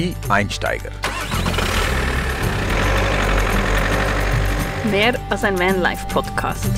Die Einsteiger. Mehr als ein Vanlife-Podcast.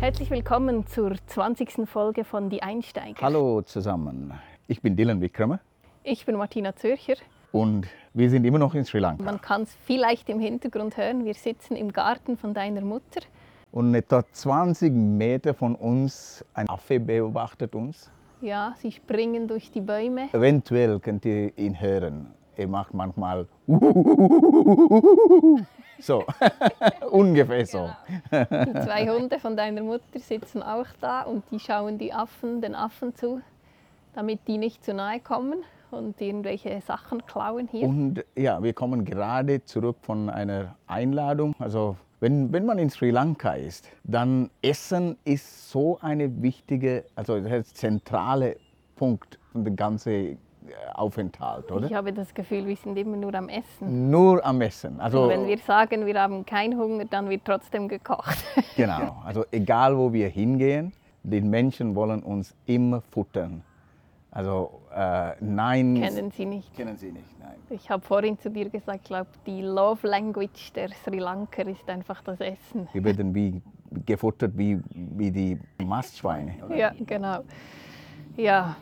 Herzlich willkommen zur 20. Folge von Die Einsteiger. Hallo zusammen. Ich bin Dylan Wickramer Ich bin Martina Zürcher. und wir sind immer noch in Sri Lanka. Man kann es vielleicht im Hintergrund hören. Wir sitzen im Garten von deiner Mutter. Und etwa 20 Meter von uns ein Affe beobachtet uns. Ja, sie springen durch die Bäume. Eventuell könnt ihr ihn hören. Er macht manchmal so, ungefähr so. Die zwei Hunde von deiner Mutter sitzen auch da und die schauen die Affen, den Affen zu, damit die nicht zu nahe kommen und irgendwelche Sachen klauen hier. Und ja, wir kommen gerade zurück von einer Einladung. Also wenn, wenn man in Sri Lanka ist, dann Essen ist so eine wichtige, also der zentrale Punkt von dem ganzen Aufenthalt, oder? Ich habe das Gefühl, wir sind immer nur am Essen. Nur am Essen. Also Und wenn wir sagen, wir haben keinen Hunger, dann wird trotzdem gekocht. genau. Also egal wo wir hingehen, die Menschen wollen uns immer futtern. Also äh, nein. Kennen Sie nicht. Kennen Sie nicht, nein. Ich habe vorhin zu dir gesagt, ich glaube, die Love Language der Sri Lanka ist einfach das Essen. Wir werden wie gefuttert wie, wie die Mastschweine. Oder? Ja, genau. Ja,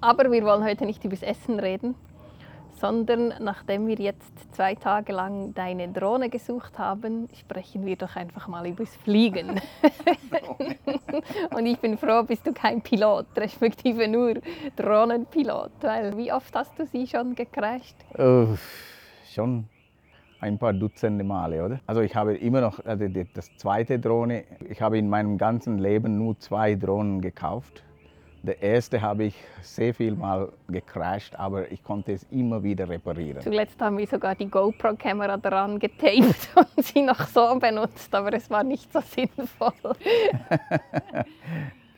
aber wir wollen heute nicht über das Essen reden, sondern nachdem wir jetzt zwei Tage lang deine Drohne gesucht haben, sprechen wir doch einfach mal über das Fliegen. Und ich bin froh, bist du kein Pilot, respektive nur Drohnenpilot, weil wie oft hast du sie schon gecrasht? Äh, schon ein paar Dutzende Male, oder? Also ich habe immer noch also das zweite Drohne. Ich habe in meinem ganzen Leben nur zwei Drohnen gekauft. Der erste habe ich sehr viel mal gecrashed, aber ich konnte es immer wieder reparieren. Zuletzt haben wir sogar die GoPro-Kamera daran getaped und sie noch so benutzt, aber es war nicht so sinnvoll.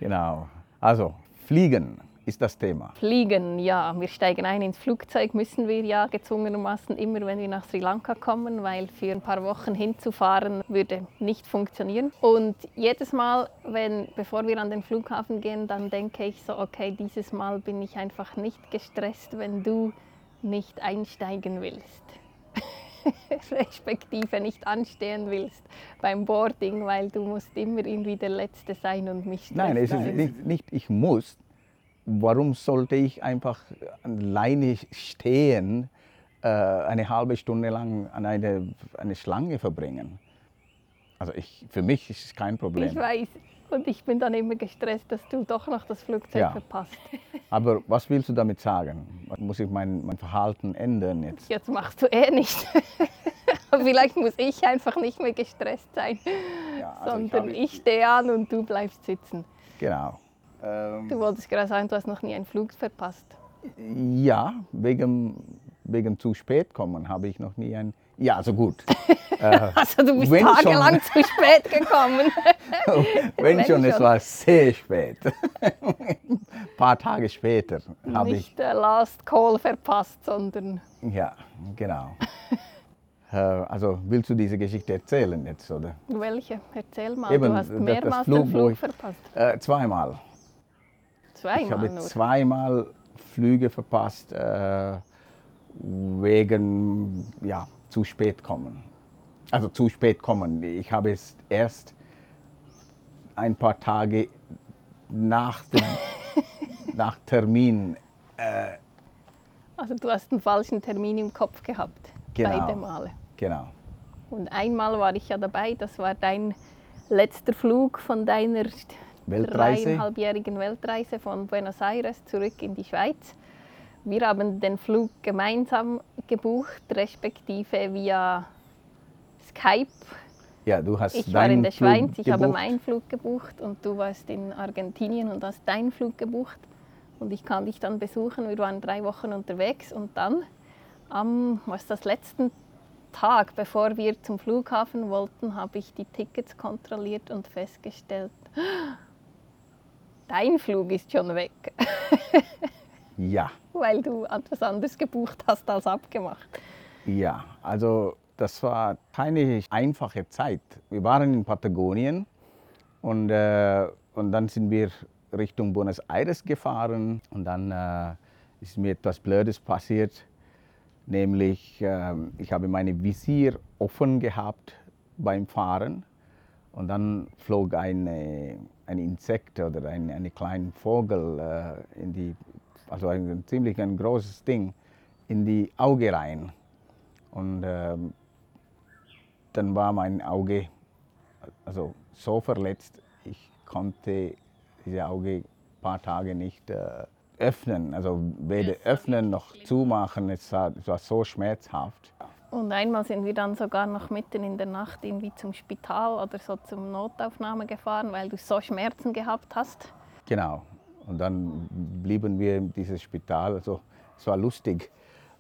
Genau. Also fliegen ist das Thema. Fliegen, ja. Wir steigen ein ins Flugzeug, müssen wir ja gezwungenermaßen immer, wenn wir nach Sri Lanka kommen, weil für ein paar Wochen hinzufahren würde nicht funktionieren. Und jedes Mal, wenn, bevor wir an den Flughafen gehen, dann denke ich so, okay, dieses Mal bin ich einfach nicht gestresst, wenn du nicht einsteigen willst. respektive nicht anstehen willst beim Boarding, weil du musst immer irgendwie der Letzte sein und mich Nein, es ist nicht, nicht ich muss. Warum sollte ich einfach alleine stehen, äh, eine halbe Stunde lang an eine, eine Schlange verbringen? Also ich, für mich ist es kein Problem. Ich weiß. Und ich bin dann immer gestresst, dass du doch noch das Flugzeug Ja. verpasst. Aber was willst du damit sagen? Muss ich mein, mein Verhalten ändern jetzt? Jetzt machst du eh nicht. Vielleicht muss ich einfach nicht mehr gestresst sein, Ja, also sondern habe- ich stehe an und du bleibst sitzen. Genau. Ähm, Du wolltest gerade sagen, du hast noch nie einen Flug verpasst. ja, wegen, wegen zu spät kommen habe ich noch nie ein. Ja, also gut. Also du bist Wenn schon. tagelang zu spät gekommen. Wenn, Wenn schon, es schon. war sehr spät. Ein paar Tage später habe ich. nicht der Last Call verpasst, sondern Ja, genau. Äh, also willst du diese Geschichte erzählen jetzt, oder? welche? Erzähl mal, Eben, du hast mehrmals Flug, den Flug ich- verpasst. Äh, zweimal. Ich Zweimal habe nur. zweimal Flüge verpasst äh, wegen ja, zu spät kommen. Also zu spät kommen. Ich habe es erst ein paar Tage nach, dem, nach Termin. Also du hast einen falschen Termin im Kopf gehabt. Genau. Beide Male. Genau. Und einmal war ich ja dabei, das war dein letzter Flug von deiner Weltreise. dreieinhalbjährigen Weltreise von Buenos Aires zurück in die Schweiz. Wir haben den Flug gemeinsam gebucht, respektive via Skype. Ja, du hast Ich war in der Flug Schweiz, ich habe gebucht. meinen Flug gebucht und du warst in Argentinien und hast deinen Flug gebucht. Und ich kann dich dann besuchen. Wir waren drei Wochen unterwegs und dann am was das letzten Tag, bevor wir zum Flughafen wollten, habe ich die Tickets kontrolliert und festgestellt, dein Flug ist schon weg, Ja, weil du etwas anderes gebucht hast als abgemacht. ja. Also Das war keine einfache Zeit. Wir waren in Patagonien und, äh, und dann sind wir Richtung Buenos Aires gefahren und dann äh, ist mir etwas Blödes passiert, nämlich äh, ich habe meine Visier offen gehabt beim Fahren und dann flog eine, ein Insekt oder ein, ein kleiner Vogel äh, in die, also ein ziemlich ein großes Ding, in die Auge rein. Und ähm, dann war mein Auge also so verletzt, ich konnte diese Auge ein paar Tage nicht äh, öffnen, also weder öffnen noch zumachen, es war, es war so schmerzhaft. Und einmal sind wir dann sogar noch mitten in der Nacht irgendwie zum Spital oder so zum Notaufnahme gefahren, weil du so Schmerzen gehabt hast. Genau. Und dann blieben wir in dieses Spital. Also es war lustig.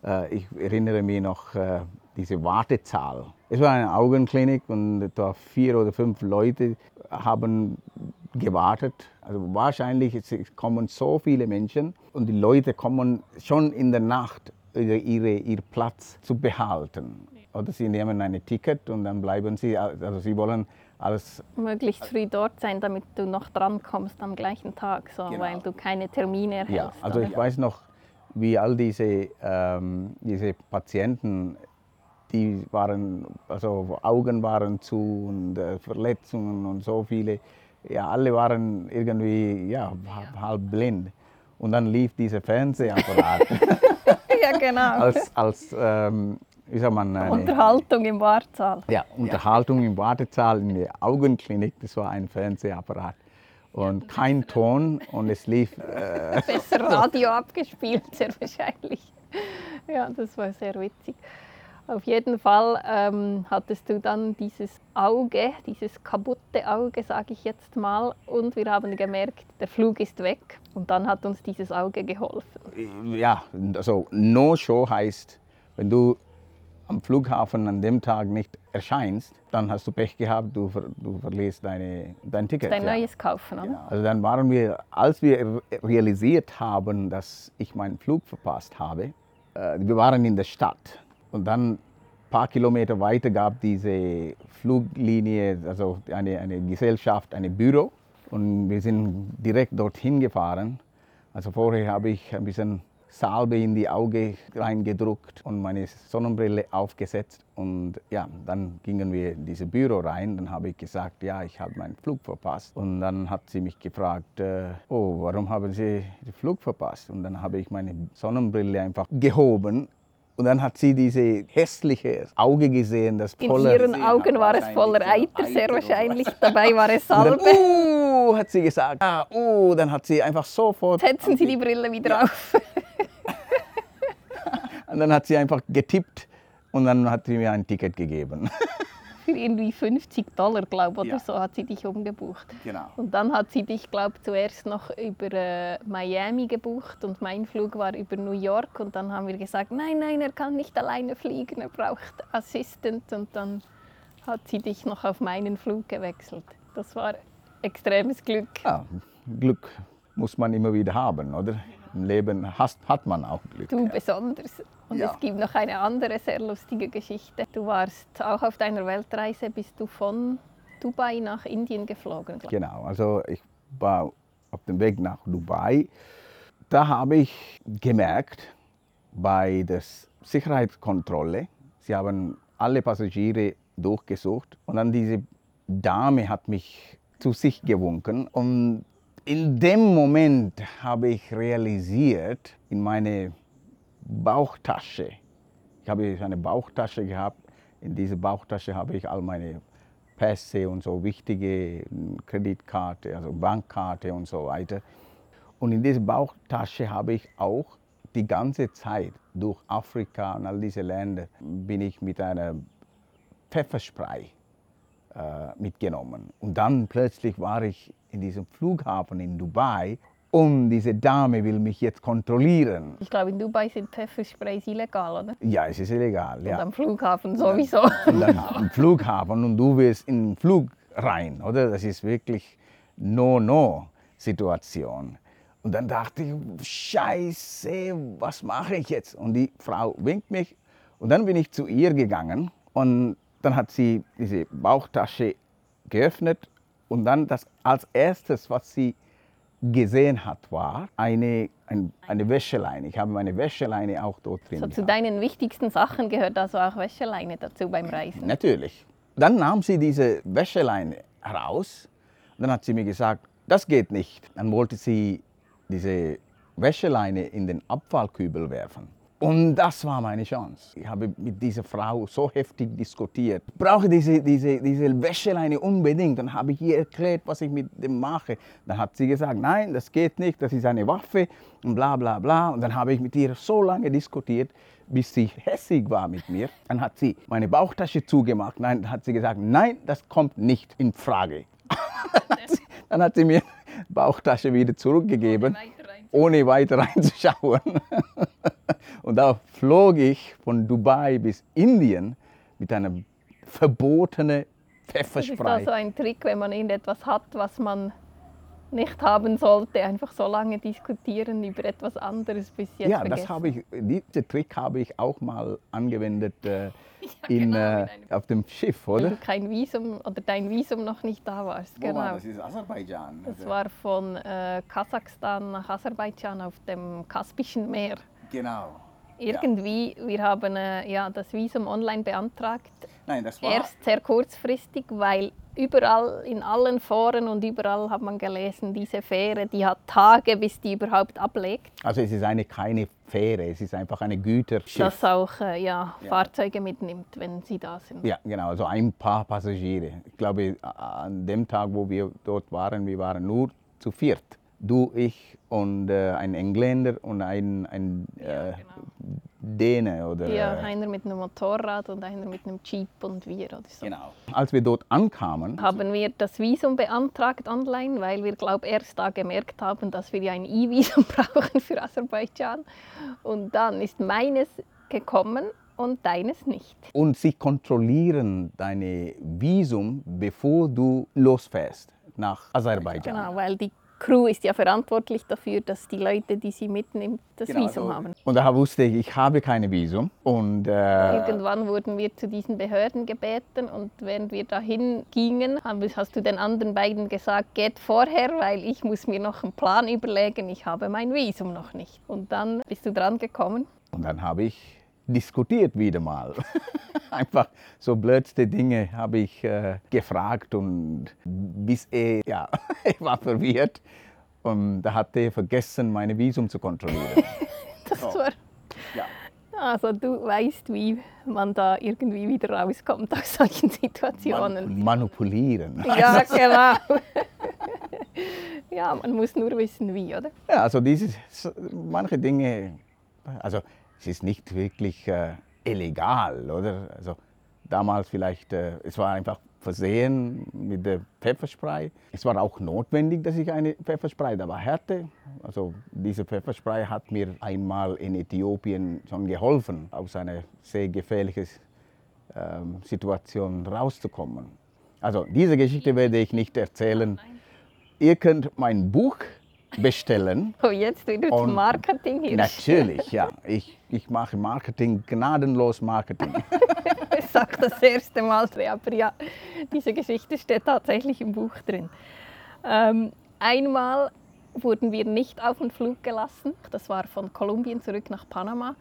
Äh, ich erinnere mich noch äh, diese Wartezahl. Es war eine Augenklinik und etwa vier oder fünf Leute haben gewartet. Also wahrscheinlich kommen so viele Menschen und die Leute kommen schon in der Nacht ihre, ihr Platz zu behalten. Oder sie nehmen ein Ticket und dann bleiben sie, also sie wollen alles... Möglichst früh dort sein, damit du noch drankommst am gleichen Tag, so, genau. weil du keine Termine erhältst. Ja, also ich weiß noch, wie all diese, ähm, diese Patienten, die waren, also Augen waren zu und äh, Verletzungen und so viele, ja, alle waren irgendwie ja, halb blind. Und dann lief dieser Fernsehapparat. ja, genau. als, als ähm, wie sagt man, eine, Unterhaltung im Wartesaal. Ja, Unterhaltung ja. im Wartesaal in der Augenklinik, das war ein Fernsehapparat. Und kein Ton und es lief. Äh, Besser Radio abgespielt, sehr wahrscheinlich. Ja, das war sehr witzig. Auf jeden Fall ähm, hattest du dann dieses Auge, dieses kaputte Auge, sage ich jetzt mal, und wir haben gemerkt, der Flug ist weg und dann hat uns dieses Auge geholfen. Ja, also No-Show heißt, wenn du am Flughafen an dem Tag nicht erscheinst, dann hast du Pech gehabt, du, du verlierst deine, dein Ticket. Dein ja. neues kaufen, oder? Ja. Also dann waren wir, als wir realisiert haben, dass ich meinen Flug verpasst habe, äh, wir waren in der Stadt und dann ein paar Kilometer weiter gab diese Fluglinie, also eine, eine Gesellschaft, ein Büro. Und wir sind direkt dorthin gefahren. Also vorher habe ich ein bisschen Salbe in die Augen reingedruckt und meine Sonnenbrille aufgesetzt. Und ja, dann gingen wir in dieses Büro rein. Dann habe ich gesagt, ja, ich habe meinen Flug verpasst. Und dann hat sie mich gefragt, äh, oh, warum haben Sie den Flug verpasst? Und dann habe ich meine Sonnenbrille einfach gehoben und dann hat sie diese hässliche Auge gesehen, das voller... In ihren Augen war es voller Eiter, sehr wahrscheinlich. Dabei war es Salbe. Dann, uh, hat sie gesagt. Ah, uh, dann hat sie einfach sofort... Setzen Sie die Brille wieder ja. auf. und dann hat sie einfach getippt und dann hat sie mir ein Ticket gegeben. Für irgendwie 50 Dollar, glaube ich, oder ja. so hat sie dich umgebucht. Genau. Und dann hat sie dich, glaube ich, zuerst noch über äh, Miami gebucht und mein Flug war über New York und dann haben wir gesagt, nein, nein, er kann nicht alleine fliegen, er braucht Assistent und dann hat sie dich noch auf meinen Flug gewechselt. Das war extremes Glück. Ja, Glück muss man immer wieder haben, oder? Im Leben hast, hat man auch Glück. Du besonders. Und ja. es gibt noch eine andere sehr lustige Geschichte. Du warst auch auf deiner Weltreise, bist du von Dubai nach Indien geflogen. Genau, also ich war auf dem Weg nach Dubai. Da habe ich gemerkt, bei der Sicherheitskontrolle, sie haben alle Passagiere durchgesucht und dann diese Dame hat mich zu sich gewunken und in dem Moment habe ich realisiert, in meine Bauchtasche, ich habe eine Bauchtasche gehabt, in dieser Bauchtasche habe ich all meine Pässe und so wichtige Kreditkarte, also Bankkarte und so weiter. Und in dieser Bauchtasche habe ich auch die ganze Zeit durch Afrika und all diese Länder bin ich mit einer Pfefferspray äh, mitgenommen. Und dann plötzlich war ich in diesem Flughafen in Dubai und diese Dame will mich jetzt kontrollieren. Ich glaube, in Dubai sind Pfeffersprays illegal, oder? Ja, es ist illegal. Und ja. am Flughafen sowieso. Und dann am Flughafen und du willst in den Flug rein, oder? Das ist wirklich No-No-Situation. Und dann dachte ich, Scheiße, was mache ich jetzt? Und die Frau winkt mich und dann bin ich zu ihr gegangen Und dann hat sie diese Bauchtasche geöffnet und dann das als erstes, was sie gesehen hat, war eine, ein, eine Wäscheleine. Ich habe meine Wäscheleine auch dort drin. So, zu deinen wichtigsten Sachen gehört also auch Wäscheleine dazu beim Reisen. Natürlich. Dann nahm sie diese Wäscheleine heraus und dann hat sie mir gesagt, das geht nicht. Dann wollte sie diese Wäscheleine in den Abfallkübel werfen. Und das war meine Chance. Ich habe mit dieser Frau so heftig diskutiert. Ich brauche diese, diese, diese Wäscheleine unbedingt. Dann habe ich ihr erklärt, was ich mit dem mache. Dann hat sie gesagt, nein, das geht nicht, das ist eine Waffe und bla bla bla. Und dann habe ich mit ihr so lange diskutiert, bis sie hässig war mit mir. Dann hat sie meine Bauchtasche zugemacht. Nein, dann hat sie gesagt, nein, das kommt nicht in Frage. dann, hat sie, dann hat sie mir die Bauchtasche wieder zurückgegeben ohne weiter reinzuschauen. Und da flog ich von Dubai bis Indien mit einer verbotenen Das ist Pfefferspray. also ein Trick, wenn man irgendetwas hat, was man nicht haben sollte, einfach so lange diskutieren über etwas anderes bis jetzt ja, vergessen. das habe ich, diesen Trick habe ich auch mal angewendet äh, in, genau, äh, auf dem Schiff, Weil oder? du kein Visum oder dein Visum noch nicht da warst. genau. ist Aserbaidschan. Das war von äh, Kasachstan nach Aserbaidschan auf dem Kaspischen Meer. Genau. Irgendwie, wir haben äh, ja, das Visum online beantragt, Nein, das erst sehr kurzfristig, weil überall in allen Foren und überall hat man gelesen, diese Fähre, die hat Tage, bis die überhaupt ablegt, Also es ist eine keine Fähre, es ist einfach eine Güterschiff. das auch äh, ja, Ja. Fahrzeuge mitnimmt, wenn sie da sind. Ja, genau, also ein paar Passagiere. Ich glaube, an dem Tag, wo wir dort waren, wir waren nur zu viert. Du, ich und äh, ein Engländer und ein, ein äh, Däne oder Ja, äh, einer mit einem Motorrad und einer mit einem Jeep und wir oder so. genau. Als wir dort ankamen, Haben wir das Visum beantragt online, weil wir, glaube erst da gemerkt haben, dass wir ja ein E-Visum brauchen für Aserbaidschan. Und dann ist meines gekommen und deines nicht. und sie kontrollieren deine Visum, bevor du losfährst nach Aserbaidschan. Genau, weil die Crew ist ja verantwortlich dafür, dass die Leute, die sie mitnimmt, das Genau, Visum also- haben. Und da wusste ich, ich habe kein Visum. Und äh, Irgendwann wurden wir zu diesen Behörden gebeten und während wir dahin gingen, hast du den anderen beiden gesagt, geht vorher, weil ich muss mir noch einen Plan überlegen, ich habe mein Visum noch nicht. Und dann bist du dran gekommen. Und dann habe ich diskutiert wieder mal. Einfach so blödste Dinge habe ich äh, gefragt und bis er, ja, ich war verwirrt und da hat er vergessen, meine Visum zu kontrollieren. Das war, ja. also du weißt, wie man da irgendwie wieder rauskommt aus solchen Situationen. Man manipulieren. Ja, genau. ja, man muss nur wissen, wie, oder? Ja, also dieses, manche Dinge, also es ist nicht wirklich äh, illegal, oder? Also damals vielleicht, äh, es war einfach versehen mit der Pfefferspray. Es war auch notwendig, dass ich eine Pfefferspray dabei hatte. Also diese Pfefferspray hat mir einmal in Äthiopien schon geholfen, aus einer sehr gefährlichen ähm, Situation rauszukommen. Also diese Geschichte werde ich nicht erzählen. Ihr könnt mein Buch bestellen. Oh, jetzt wieder zum Marketing hier. Natürlich, ja. Ich, ich mache Marketing, gnadenlos Marketing. Ich sage das erste Mal aber ja, diese Geschichte steht tatsächlich im Buch drin. Ähm, einmal wurden wir nicht auf den Flug gelassen. Das war von Kolumbien zurück nach Panama.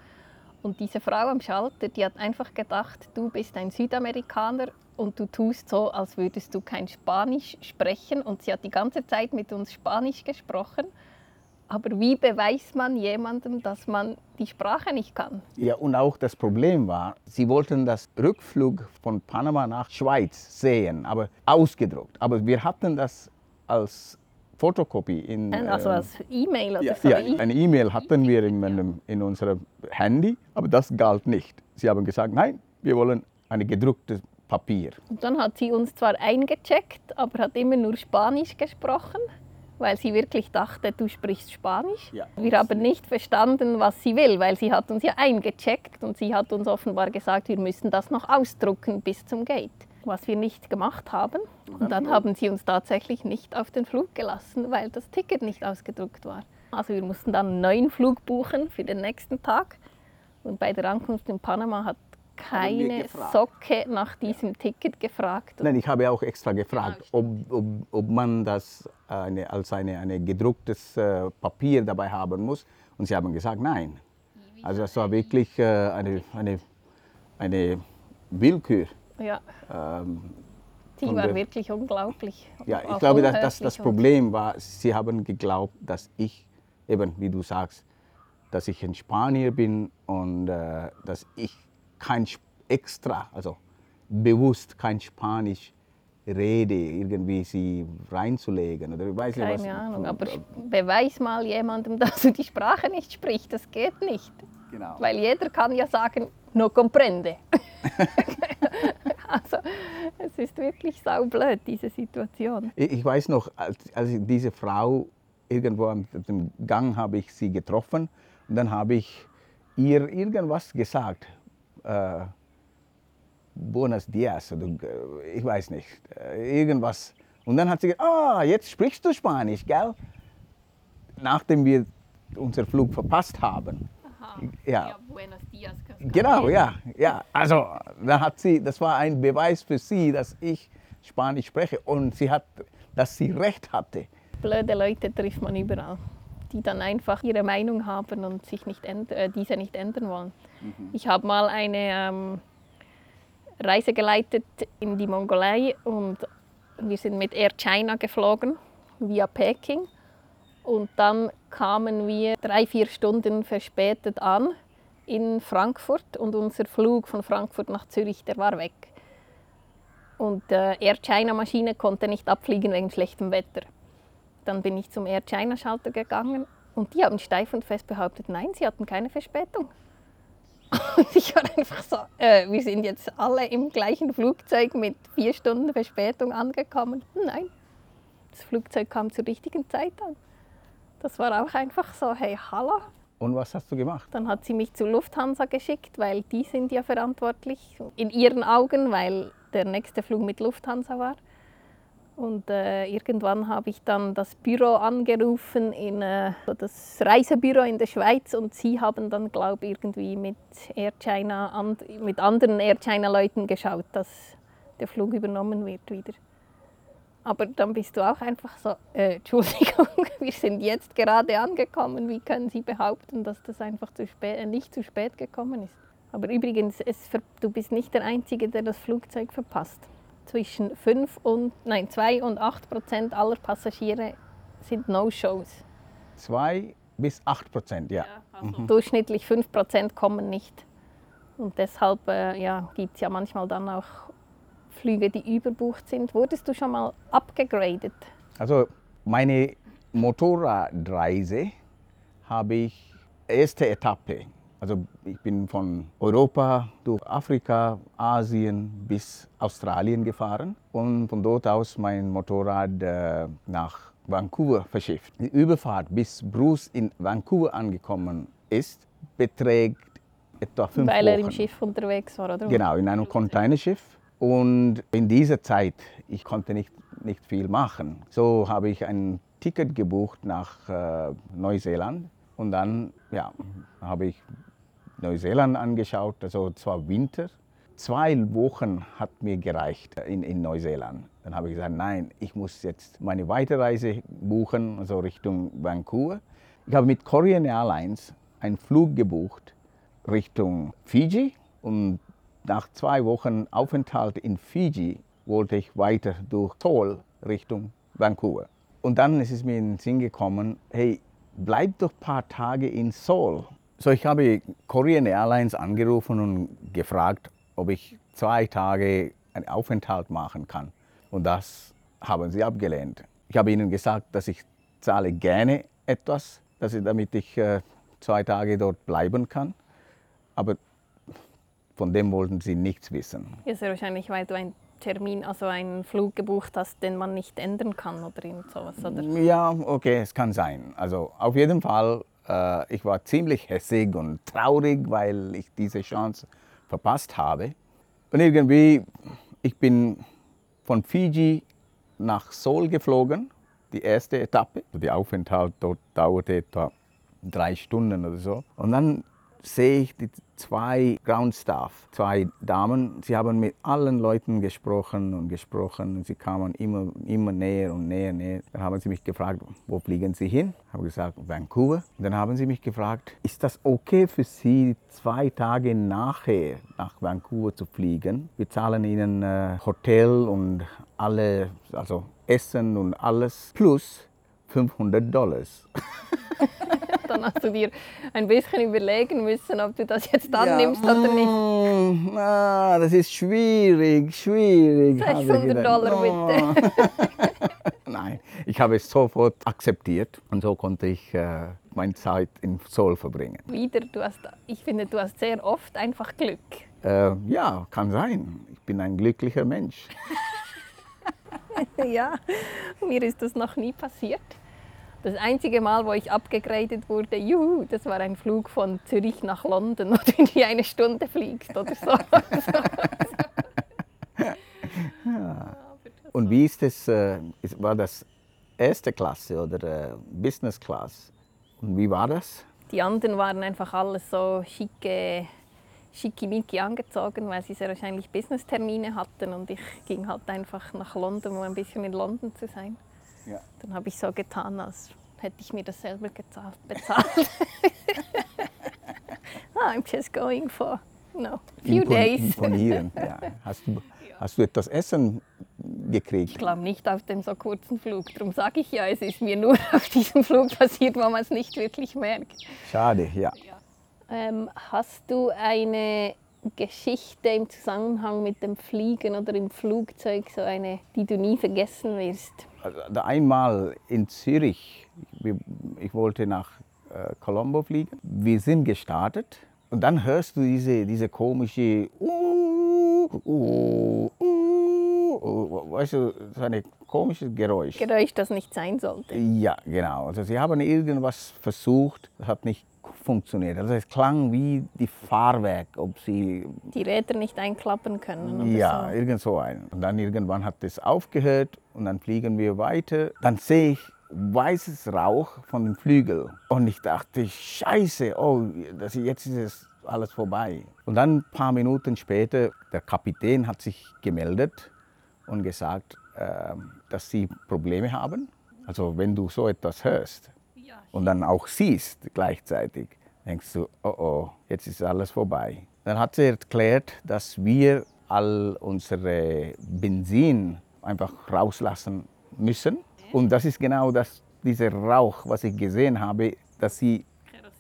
Und diese Frau am Schalter, die hat einfach gedacht, du bist ein Südamerikaner und du tust so, als würdest du kein Spanisch sprechen. Und sie hat die ganze Zeit mit uns Spanisch gesprochen. Aber wie beweist man jemandem, dass man die Sprache nicht kann? Ja, und auch das Problem war, sie wollten das Rückflug von Panama nach Schweiz sehen, aber ausgedruckt. Aber wir hatten das als Fotokopie in. Also ähm, als E-Mail oder Ja, so. ja, eine E-Mail hatten wir in, meinem- in unserem Handy, aber das galt nicht. Sie haben gesagt, nein, wir wollen ein gedrucktes Papier. Und dann hat sie uns zwar eingecheckt, aber hat immer nur Spanisch gesprochen, weil sie wirklich dachte, du sprichst Spanisch. Ja. Wir haben nicht verstanden, was sie will, weil sie hat uns ja eingecheckt und sie hat uns offenbar gesagt, wir müssen das noch ausdrucken bis zum Gate. Was wir nicht gemacht haben. Und dann haben sie uns tatsächlich nicht auf den Flug gelassen, weil das Ticket nicht ausgedruckt war. Also wir mussten dann einen neuen Flug buchen für den nächsten Tag. Und bei der Ankunft in Panama hat keine. Socke nach diesem Ticket gefragt. Nein, ich habe auch extra gefragt, Ja, ob, ob, ob man das eine, als eine, eine gedrucktes äh, Papier dabei haben muss. Und sie haben gesagt, nein. Also das war wirklich äh, eine, eine, eine Willkür. Ja, Ähm, die war wirklich unglaublich. ja, ich glaube, dass, dass das Problem war, sie haben geglaubt, dass ich, eben wie du sagst, dass ich ein Spanier bin und äh, dass ich kein extra, also bewusst kein Spanisch rede, irgendwie sie reinzulegen. Oder ich weiß nicht, was, Keine Ahnung, aber beweis mal jemandem, dass du die Sprache nicht sprichst. Das geht nicht. Genau. Weil jeder kann ja sagen, no comprende. also, es ist wirklich saublöd, diese Situation. Ich ich weiß noch, als, als ich diese Frau irgendwo am dem Gang habe ich sie getroffen und dann habe ich ihr irgendwas gesagt. Äh, Buenos dias oder äh, ich weiß nicht, äh, irgendwas. Und dann hat sie gesagt, ah, jetzt sprichst du Spanisch, gell? Nachdem wir unseren Flug verpasst haben. Ja. buenos dias. Genau, ja, ja. Also, da hat sie, das war ein Beweis für sie, dass ich Spanisch spreche und sie hat, dass sie recht hatte. Blöde Leute trifft man überall, die dann einfach ihre Meinung haben und sich nicht äh, diese nicht ändern wollen. Ich habe mal eine ähm, Reise geleitet in die Mongolei und wir sind mit Air China geflogen via Peking und dann kamen wir drei, vier Stunden verspätet an in Frankfurt und unser Flug von Frankfurt nach Zürich, der war weg. Und äh, Air China Maschine konnte nicht abfliegen wegen schlechtem Wetter. Dann bin ich zum Air China Schalter gegangen und die haben steif und fest behauptet, nein, sie hatten keine Verspätung. Und ich war einfach so, äh, wir sind jetzt alle im gleichen Flugzeug mit vier Stunden Verspätung angekommen. Nein, das Flugzeug kam zur richtigen Zeit an. Das war auch einfach so, hey, hallo. Und was hast du gemacht? Dann hat sie mich zu Lufthansa geschickt, weil die sind ja verantwortlich in ihren Augen, weil der nächste Flug mit Lufthansa war. Und äh, irgendwann habe ich dann das Büro angerufen, in, äh, das Reisebüro in der Schweiz und sie haben dann, glaube ich, irgendwie mit, Air China, and, mit anderen Air China-Leuten geschaut, dass der Flug übernommen wird wieder. Aber dann bist du auch einfach so, äh, Entschuldigung, wir sind jetzt gerade angekommen, wie können Sie behaupten, dass das einfach zu spät, äh, nicht zu spät gekommen ist? Aber übrigens, es, du bist nicht der Einzige, der das Flugzeug verpasst. Zwischen 5 und, nein, 2 und 8 Prozent aller Passagiere sind No-Shows. Zwei bis acht Prozent, ja. Durchschnittlich 5 Prozent kommen nicht. Und deshalb äh, ja, gibt es ja manchmal dann auch Flüge, die überbucht sind. Wurdest du schon mal abgegradet? Also meine Motorradreise habe ich erste Etappe. Also ich bin von Europa durch Afrika, Asien bis Australien gefahren und von dort aus mein Motorrad äh, nach Vancouver verschifft. Die Überfahrt bis Bruce in Vancouver angekommen ist, beträgt etwa fünf Weil er Wochen. im Schiff unterwegs war, oder? Genau, in einem Containerschiff. Und in dieser Zeit, ich konnte nicht, nicht viel machen. So habe ich ein Ticket gebucht nach äh, Neuseeland. Und dann ja, habe ich Neuseeland angeschaut, also zwar Winter. Zwei Wochen hat mir gereicht in, in Neuseeland. Dann habe ich gesagt, nein, ich muss jetzt meine Weiterreise buchen, also Richtung Vancouver. Ich habe mit Korean Airlines einen Flug gebucht Richtung Fiji und nach zwei Wochen Aufenthalt in Fiji wollte ich weiter durch Seoul Richtung Vancouver. Und dann ist es mir in den Sinn gekommen, hey, bleib doch ein paar Tage in Seoul. So, ich habe Korean Airlines angerufen und gefragt, ob ich zwei Tage einen Aufenthalt machen kann. Und das haben sie abgelehnt. Ich habe ihnen gesagt, dass ich zahle gerne etwas, dass ich, damit ich äh, zwei Tage dort bleiben kann. Aber von dem wollten sie nichts wissen. Ja, sehr wahrscheinlich, weil du einen Termin, also einen Flug gebucht hast, den man nicht ändern kann oder irgend sowas, oder? Ja, okay, es kann sein. Also auf jeden Fall, äh, ich war ziemlich hässig und traurig, weil ich diese Chance verpasst habe. Und irgendwie, ich bin von Fiji nach Seoul geflogen, die erste Etappe. Der Aufenthalt dort dauerte etwa drei Stunden oder so. Und dann sehe ich die zwei Ground Staff, zwei Damen. Sie haben mit allen Leuten gesprochen und gesprochen und sie kamen immer, immer näher und näher, näher. Dann haben sie mich gefragt, wo fliegen Sie hin? Ich habe gesagt, Vancouver. Und dann haben sie mich gefragt, ist das okay für Sie, zwei Tage nachher nach Vancouver zu fliegen? Wir zahlen Ihnen äh, Hotel und alle, also Essen und alles plus 500 Dollars. Dann hast du dir ein bisschen überlegen müssen, ob du das jetzt annimmst oder nicht. Mm, ah, das ist schwierig, schwierig. habe ich 600 gedacht. Dollar bitte. Nein, ich habe es sofort akzeptiert und so konnte ich äh, meine Zeit in Seoul verbringen. Wieder, du hast, ich finde, du hast sehr oft einfach Glück. Äh, ja, kann sein. Ich bin ein glücklicher Mensch. ja, mir ist das noch nie passiert. Das einzige Mal, wo ich abgegradet wurde, juhu, das war ein Flug von Zürich nach London, wo du irgendwie eine Stunde fliegst oder so. Und wie ist es, äh, war das erste Klasse oder äh, Business Class? Und wie war das? Die anderen waren einfach alles so schicke, schickimicki angezogen, weil sie sehr wahrscheinlich Business-Termine hatten und ich ging halt einfach nach London, um ein bisschen in London zu sein. Ja. Dann habe ich so getan, als hätte ich mir das selber bezahlt. ah, I'm just going for no, few Impon- days. Imponieren. Ja. Hast, du, hast du etwas Essen Ich gekriegt? glaube nicht auf dem so kurzen Flug. Darum sage ich ja, es ist mir nur auf diesem Flug passiert, wo man es nicht wirklich merkt. Schade, ja. Ähm, hast du eine Geschichte im Zusammenhang mit dem Fliegen oder im Flugzeug, so eine, die du nie vergessen wirst? Also, einmal in Zürich, ich wollte nach äh, Colombo fliegen. Wir sind gestartet und dann hörst du diese, diese komische, uh, uh, uh, weißt du, so ein komisches Geräusch. Geräusch, das nicht sein sollte. Ja, genau. Also sie haben irgendwas versucht, hat nicht funktioniert. Also es klang wie die Fahrwerk, ob sie Die Räder nicht einklappen können. Ja, so. irgend so ein. Und dann irgendwann hat es aufgehört und dann fliegen wir weiter. Dann sehe ich weißes Rauch von dem Flügel. Und ich dachte, scheiße, oh, das, jetzt ist es alles vorbei. Und dann ein paar Minuten später, der Kapitän hat sich gemeldet und gesagt, ähm, dass sie Probleme haben. Also wenn du so etwas hörst und dann auch siehst gleichzeitig, denkst du, oh oh, jetzt ist alles vorbei. Dann hat sie erklärt, dass wir all unsere Benzin einfach rauslassen müssen. Und das ist genau das, dieser Rauch, was ich gesehen habe, dass sie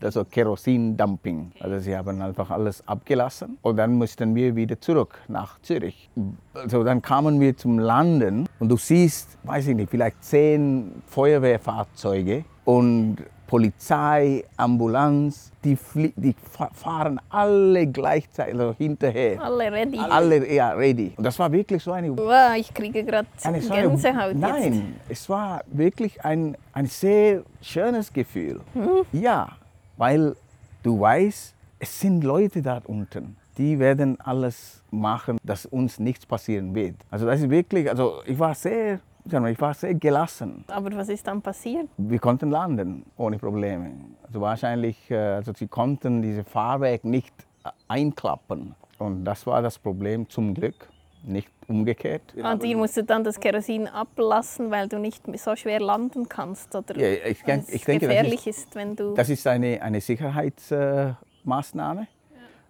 also Kerosin-Dumping. Also sie haben einfach alles abgelassen und dann mussten wir wieder zurück nach Zürich. Also dann kamen wir zum Landen und du siehst, weiß ich nicht, vielleicht zehn Feuerwehrfahrzeuge und Polizei, Ambulanz, die, flie- die fa- fahren alle gleichzeitig also hinterher. Alle ready. Alle ja, ready. Und das war wirklich so eine Wow, ich kriege gerade Gänsehaut jetzt. Nein, es war wirklich ein, ein sehr schönes Gefühl. Hm? Ja, weil du weißt, es sind Leute da unten, die werden alles machen, dass uns nichts passieren wird. Also das ist wirklich, also ich war sehr, ich war sehr gelassen. Aber was ist dann passiert? Wir konnten landen ohne Probleme. Also wahrscheinlich, äh, also sie konnten diese Fahrwerk nicht äh, einklappen. Und das war das Problem zum Glück, nicht umgekehrt. Und ihr musstet dann das Kerosin ablassen, weil du nicht so schwer landen kannst? Oder Ja, ich es ich denke, das gefährlich ist, wenn du... Das ist eine, eine Sicherheitsmaßnahme,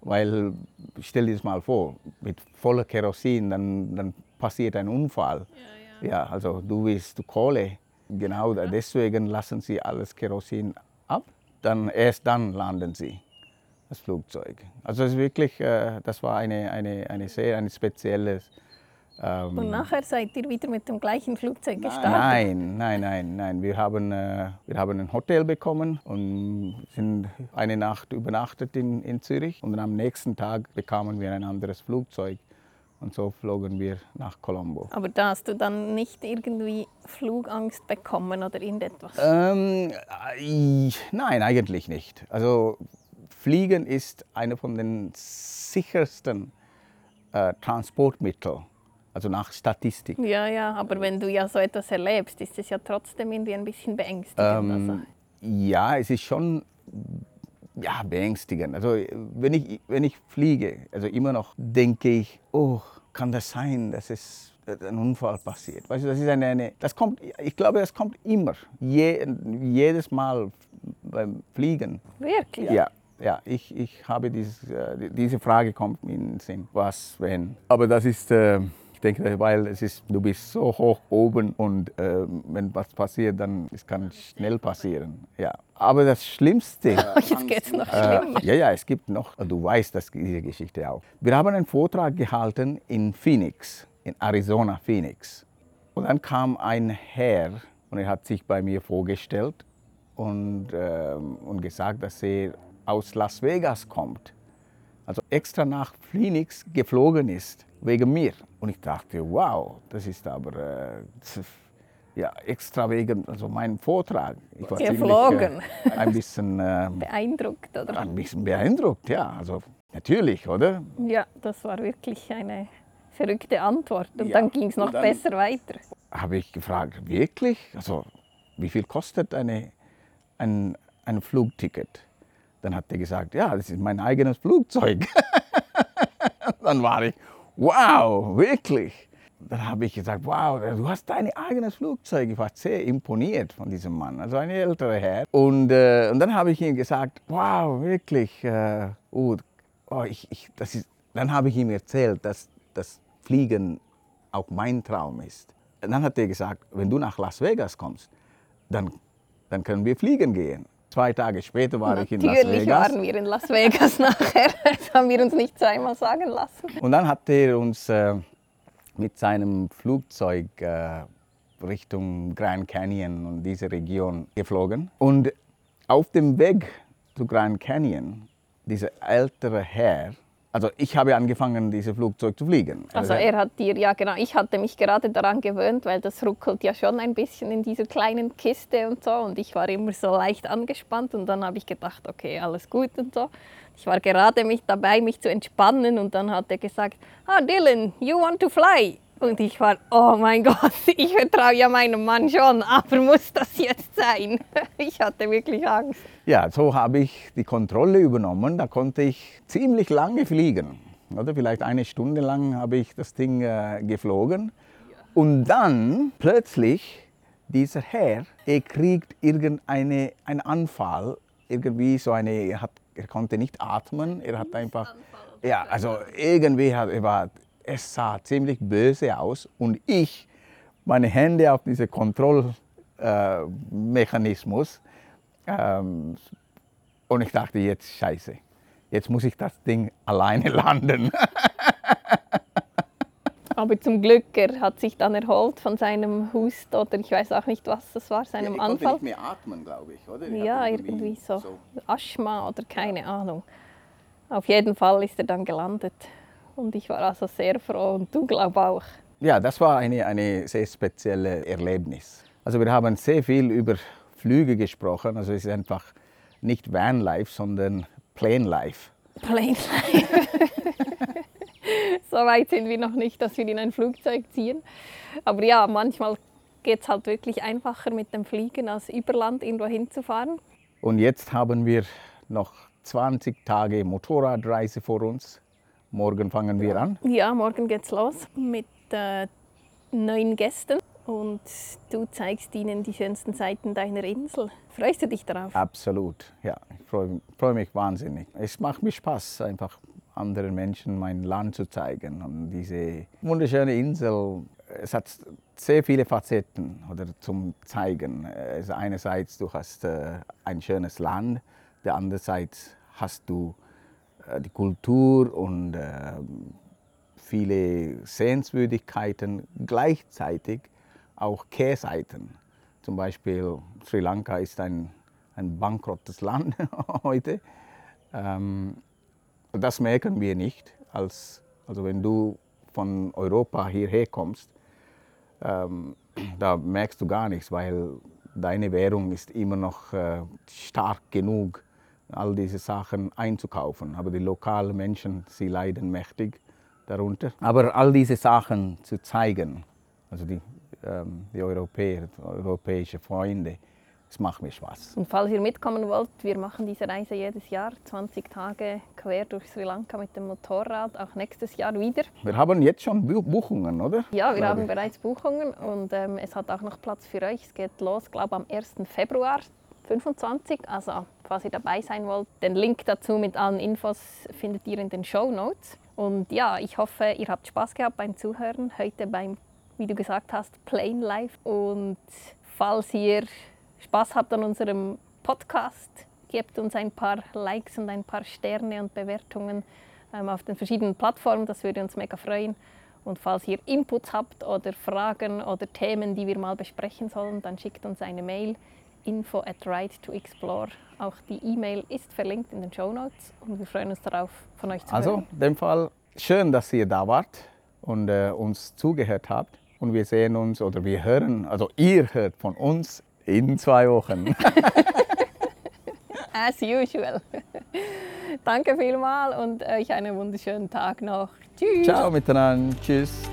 weil stell dir das mal vor, mit voller Kerosin, dann, dann passiert ein Unfall. Ja, also du willst Kohle. Genau deswegen lassen sie alles Kerosin ab. Dann erst dann landen sie das Flugzeug. Also es ist wirklich, äh, das war eine, eine, eine sehr ein spezielles. Ähm, Und nachher seid ihr wieder mit dem gleichen Flugzeug gestartet? Nein, nein, nein, nein. Wir haben, äh, wir haben ein Hotel bekommen und sind eine Nacht übernachtet in, in Zürich. Und dann am nächsten Tag bekamen wir ein anderes Flugzeug. Und so flogen wir nach Colombo. Aber da hast du dann nicht irgendwie Flugangst bekommen oder irgendetwas? Ähm, äh, nein, eigentlich nicht. Also Fliegen ist eine von den sichersten äh, Transportmitteln, also nach Statistik. Ja, ja, aber wenn du ja so etwas erlebst, ist es ja trotzdem irgendwie ein bisschen beängstigend. also. Ähm, ja, es ist schon ja, beängstigend. Also wenn ich, wenn ich fliege, also immer noch denke ich, oh, kann das sein, dass es ein Unfall passiert. Weißt du, das ist eine, eine das kommt, ich glaube, das kommt immer, Je, jedes Mal beim Fliegen. Wirklich? Ja, ja ich, ich habe dieses, äh, diese Frage kommt mir in den Sinn, was, wenn. Aber das ist, äh, denke, weil es ist, du bist so hoch oben und äh, wenn was passiert, dann es kann schnell passieren. Ja. Aber das Schlimmste. Jetzt geht es noch schlimmer. Äh, ja, ja, es gibt noch, du weißt das, diese Geschichte auch. Wir haben einen Vortrag gehalten in Phoenix, in Arizona, Phoenix. Und dann kam ein Herr und er hat sich bei mir vorgestellt und, äh, und gesagt, dass er aus Las Vegas kommt. Also extra nach Phoenix geflogen ist, wegen mir. Und ich dachte, wow, das ist aber äh, ja, extra wegen also meinem Vortrag. Ich war Geflogen. Ziemlich, äh, ein bisschen äh, beeindruckt, oder? Ein bisschen beeindruckt, ja. Also natürlich, oder? Ja, das war wirklich eine verrückte Antwort. Und ja, dann ging es noch besser weiter. Habe ich gefragt, wirklich? Also, wie viel kostet eine, ein, ein Flugticket? Dann hat er gesagt, ja, das ist mein eigenes Flugzeug. dann war ich, wow, wirklich? Dann habe ich gesagt, wow, du hast dein eigenes Flugzeug. Ich war sehr imponiert von diesem Mann, also ein älterer Herr. Und, äh, und dann habe ich ihm gesagt, wow, wirklich, äh, oh, oh, ich, ich, das ist, dann habe ich ihm erzählt, dass das Fliegen auch mein Traum ist. Und dann hat er gesagt, wenn du nach Las Vegas kommst, dann, dann können wir fliegen gehen. Zwei Tage später war Natürlich ich in Las Vegas. Natürlich waren wir in Las Vegas nachher. Das haben wir uns nicht zweimal sagen lassen. Und dann hat er uns äh, mit seinem Flugzeug äh, Richtung Grand Canyon und diese Region geflogen. Und auf dem Weg zu Grand Canyon, dieser ältere Herr, also ich habe angefangen, dieses Flugzeug zu fliegen. Also er hat dir, ja genau, ich hatte mich gerade daran gewöhnt, weil das ruckelt ja schon ein bisschen in dieser kleinen Kiste und so und ich war immer so leicht angespannt und dann habe ich gedacht, okay, alles gut und so. Ich war gerade mich dabei, mich zu entspannen und dann hat er gesagt, ah Dylan, you want to fly? Und ich war, oh mein Gott, ich vertraue ja meinem Mann schon, aber muss das jetzt sein? Ich hatte wirklich Angst. Ja, so habe ich die Kontrolle übernommen. Da konnte ich ziemlich lange fliegen. Oder vielleicht eine Stunde lang habe ich das Ding äh, geflogen. Und dann plötzlich dieser Herr, er kriegt irgendeinen Anfall, irgendwie so eine, er, hat, er konnte nicht atmen, er hat einfach, ja, also irgendwie hat, er war es sah ziemlich böse aus und ich meine Hände auf diesen Kontrollmechanismus äh, ähm, und ich dachte jetzt scheiße, jetzt muss ich das Ding alleine landen. Aber zum Glück, er hat sich dann erholt von seinem Hust oder ich weiß auch nicht, was das war, seinem ja, Anfall. nicht mehr atmen, glaube ich, oder? Ich ja, irgendwie, irgendwie so. so. Asthma oder keine Ahnung. Auf jeden Fall ist er dann gelandet. Und ich war also sehr froh und du glaub auch. Ja, das war eine, eine sehr spezielle Erlebnis. Also wir haben sehr viel über Flüge gesprochen. Also es ist einfach nicht Vanlife, sondern Plane Life. Plane Life. so weit sind wir noch nicht, dass wir in ein Flugzeug ziehen. Aber ja, manchmal geht es halt wirklich einfacher mit dem Fliegen, als über Land irgendwo hinzufahren. Und jetzt haben wir noch 20 Tage Motorradreise vor uns. Morgen fangen wir an. Ja, morgen geht's los mit äh, neun Gästen und du zeigst ihnen die schönsten Seiten deiner Insel. Freust du dich darauf? Absolut, ja. Ich freue freu mich wahnsinnig. Es macht mir Spaß, einfach anderen Menschen mein Land zu zeigen und diese wunderschöne Insel. Es hat sehr viele Facetten oder zum Zeigen. Also einerseits du hast äh, ein schönes Land, der andererseits hast du die Kultur und äh, viele Sehenswürdigkeiten, gleichzeitig auch Kehrseiten. Zum Beispiel Sri Lanka ist ein, ein bankrottes Land heute. Ähm, das merken wir nicht. Als, also wenn du von Europa hierher kommst, ähm, da merkst du gar nichts, weil deine Währung ist immer noch äh, stark genug, all diese Sachen einzukaufen. Aber die lokalen Menschen, sie leiden mächtig darunter. Aber all diese Sachen zu zeigen, also die, ähm, die Europäer, europäische Freunde, es macht mir Spaß. Und falls ihr mitkommen wollt, wir machen diese Reise jedes Jahr, 20 Tage quer durch Sri Lanka mit dem Motorrad, auch nächstes Jahr wieder. Wir haben jetzt schon Bu- Buchungen, oder? Ja, wir haben ich. bereits Buchungen und ähm, es hat auch noch Platz für euch. Es geht los, glaube am 1. Februar 25. Also, falls ihr dabei sein wollt, den Link dazu mit allen Infos findet ihr in den Show Notes. Und ja, ich hoffe, ihr habt Spaß gehabt beim Zuhören. Heute beim, wie du gesagt hast, Plain Life. Und falls ihr Spaß habt an unserem Podcast, gebt uns ein paar Likes und ein paar Sterne und Bewertungen ähm, auf den verschiedenen Plattformen. Das würde uns mega freuen. Und falls ihr Inputs habt oder Fragen oder Themen, die wir mal besprechen sollen, dann schickt uns eine Mail info at right to explore. Auch die E-Mail ist verlinkt in den Show Notes und wir freuen uns darauf, von euch zu Also, hören. in dem Fall schön, dass ihr da wart und äh, uns zugehört habt. Und wir sehen uns oder wir hören, also ihr hört von uns in zwei Wochen. As usual. Danke vielmals und euch einen wunderschönen Tag noch. Tschüss. Ciao miteinander. Tschüss.